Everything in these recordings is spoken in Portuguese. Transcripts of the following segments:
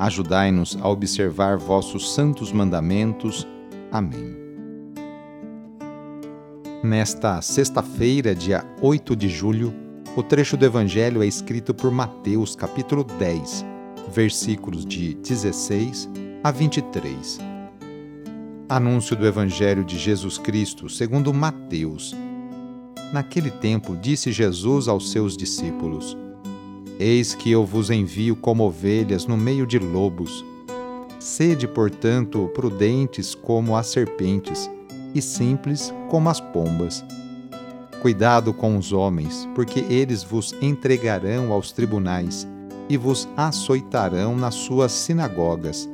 Ajudai-nos a observar vossos santos mandamentos. Amém. Nesta sexta-feira, dia 8 de julho, o trecho do Evangelho é escrito por Mateus, capítulo 10, versículos de 16 a 23. Anúncio do Evangelho de Jesus Cristo, segundo Mateus. Naquele tempo, disse Jesus aos seus discípulos: Eis que eu vos envio como ovelhas no meio de lobos. Sede, portanto, prudentes como as serpentes e simples como as pombas. Cuidado com os homens, porque eles vos entregarão aos tribunais e vos açoitarão nas suas sinagogas.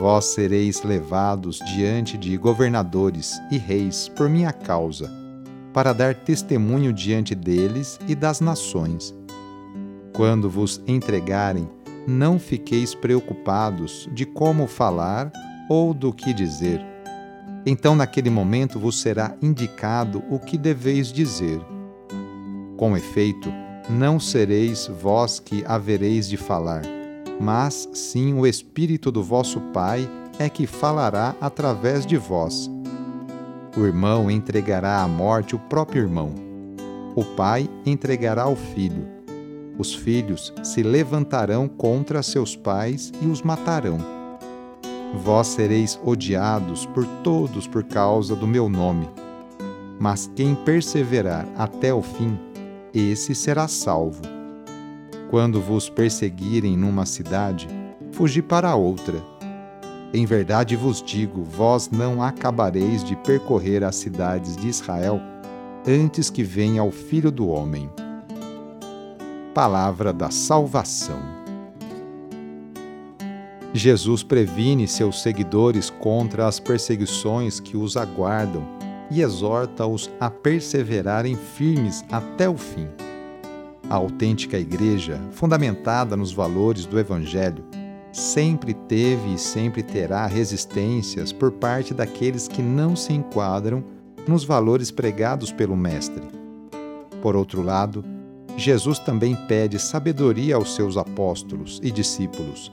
Vós sereis levados diante de governadores e reis por minha causa, para dar testemunho diante deles e das nações quando vos entregarem, não fiqueis preocupados de como falar ou do que dizer. Então, naquele momento, vos será indicado o que deveis dizer. Com efeito, não sereis vós que havereis de falar, mas sim o Espírito do vosso Pai é que falará através de vós. O irmão entregará à morte o próprio irmão. O pai entregará o filho os filhos se levantarão contra seus pais e os matarão. Vós sereis odiados por todos por causa do meu nome. Mas quem perseverar até o fim, esse será salvo. Quando vos perseguirem numa cidade, fugi para outra. Em verdade vos digo: vós não acabareis de percorrer as cidades de Israel antes que venha o Filho do Homem palavra da salvação. Jesus previne seus seguidores contra as perseguições que os aguardam e exorta-os a perseverarem firmes até o fim. A autêntica Igreja, fundamentada nos valores do Evangelho, sempre teve e sempre terá resistências por parte daqueles que não se enquadram nos valores pregados pelo Mestre. Por outro lado, Jesus também pede sabedoria aos seus apóstolos e discípulos.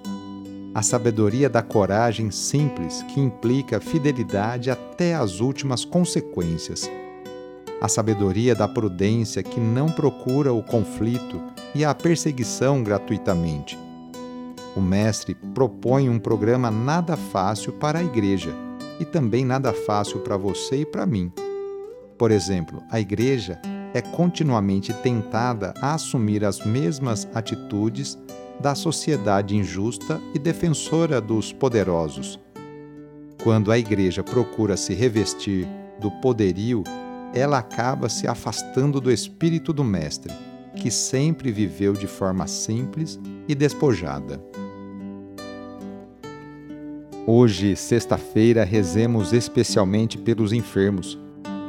A sabedoria da coragem simples que implica fidelidade até as últimas consequências. A sabedoria da prudência que não procura o conflito e a perseguição gratuitamente. O Mestre propõe um programa nada fácil para a Igreja e também nada fácil para você e para mim. Por exemplo, a Igreja é continuamente tentada a assumir as mesmas atitudes da sociedade injusta e defensora dos poderosos. Quando a Igreja procura se revestir do poderio, ela acaba se afastando do espírito do Mestre, que sempre viveu de forma simples e despojada. Hoje, sexta-feira, rezemos especialmente pelos enfermos